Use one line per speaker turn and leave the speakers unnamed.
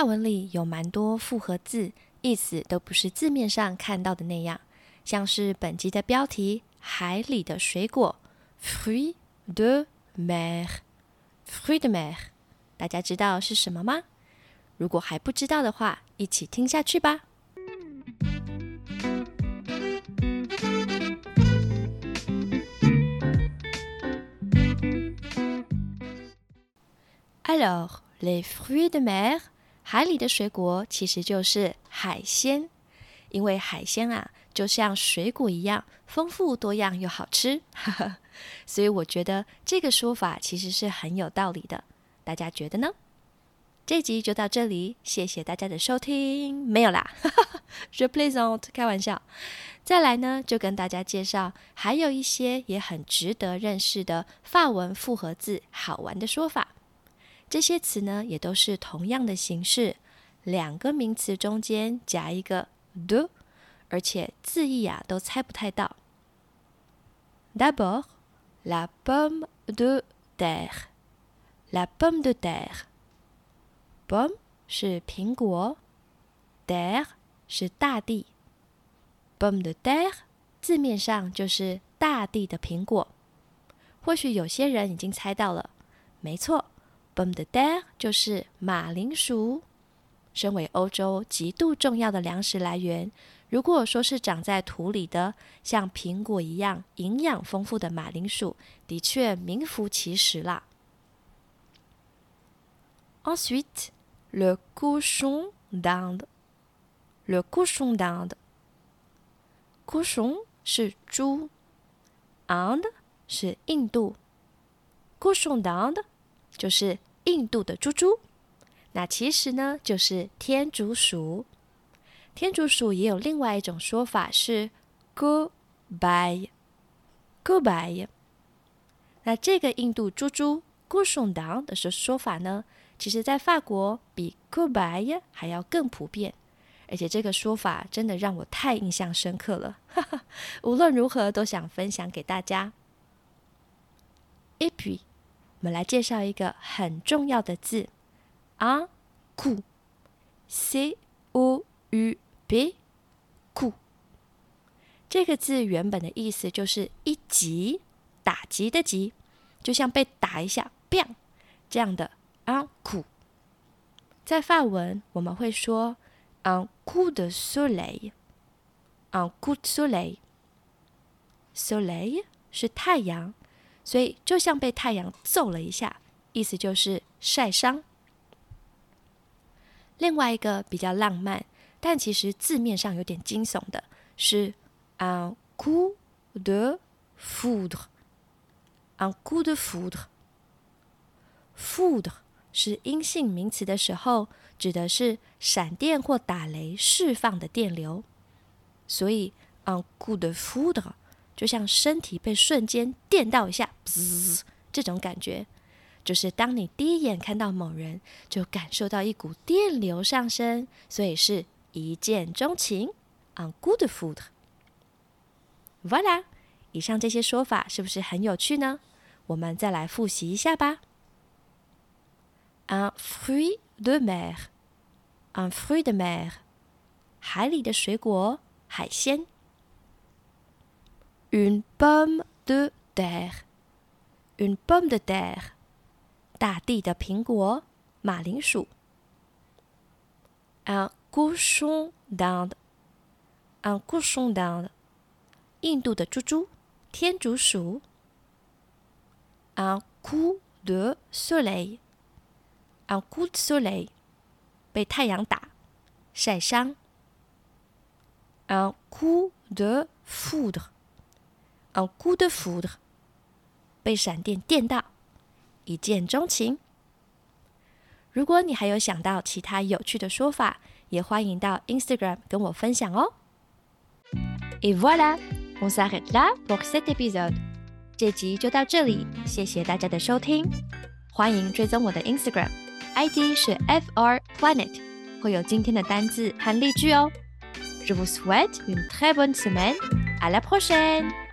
法文里有蛮多复合字，意思都不是字面上看到的那样，像是本集的标题“海里的水果 ”（fruit de mer），fruit de mer，大家知道是什么吗？如果还不知道的话，一起听下去吧。Alors, les fruits de mer，海里的水果其实就是海鲜，因为海鲜啊，就像水果一样丰富多样又好吃，所以我觉得这个说法其实是很有道理的。大家觉得呢？这集就到这里，谢谢大家的收听。没有啦，je plaisante，开玩笑。再来呢，就跟大家介绍还有一些也很值得认识的法文复合字，好玩的说法。这些词呢，也都是同样的形式，两个名词中间夹一个 de，而且字义啊都猜不太到。D'abord, la pomme de terre, la pomme de terre. Pomme 是苹果，terre 是大地。Pomme de terre 字面上就是大地的苹果。或许有些人已经猜到了，没错。Pomme de terre 就是马铃薯，身为欧洲极度重要的粮食来源。如果说是长在土里的，像苹果一样营养丰富的马铃薯，的确名副其实啦。Ensuite, le cochon d'Inde, le cochon d'Inde, cochon 是猪，Inde 是印度，cochon d'Inde 就是印度的猪猪，那其实呢就是天竺鼠。天竺鼠也有另外一种说法是 “goodbye”，“goodbye”。那这个印度猪猪 g o s h o n d a n 的说说法呢，其实在法国比 “goodbye” 还要更普遍，而且这个说法真的让我太印象深刻了，无论如何都想分享给大家。Et puis。我们来介绍一个很重要的字，un coup，c o u p，coup。这个字原本的意思就是一击，打击的击，就像被打一下，bang 这样的 un coup。在法文我们会说 un coup de soleil，un coup de soleil，soleil 是太阳。所以就像被太阳揍了一下，意思就是晒伤。另外一个比较浪漫，但其实字面上有点惊悚的是 un coup de foudre，un coup de foudre。foudre 是阴性名词的时候，指的是闪电或打雷释放的电流，所以 un coup de foudre。就像身体被瞬间电到一下，滋，这种感觉，就是当你第一眼看到某人，就感受到一股电流上升，所以是一见钟情，on good food。Voilà，以上这些说法是不是很有趣呢？我们再来复习一下吧。Un fruit de mer，un fruit de mer，海里的水果，海鲜。Une pomme de terre, une pomme de terre，大地的苹果，马铃薯。Un cochon d'Inde, un cochon d'Inde，印度的猪猪，天竺鼠。Un coup de soleil, un coup de soleil，被太阳打，晒伤。Un coup de foudre。 Un coup de foudre，被闪电电到，一见钟情。如果你还有想到其他有趣的说法，也欢迎到 Instagram 跟我分享哦。Et voilà, on s'arrête là pour cet épisode。这集就到这里，谢谢大家的收听，欢迎追踪我的 Instagram，ID 是 fr planet，会有今天的单字和例句哦。Je vous souhaite une très bonne semaine，à la prochaine。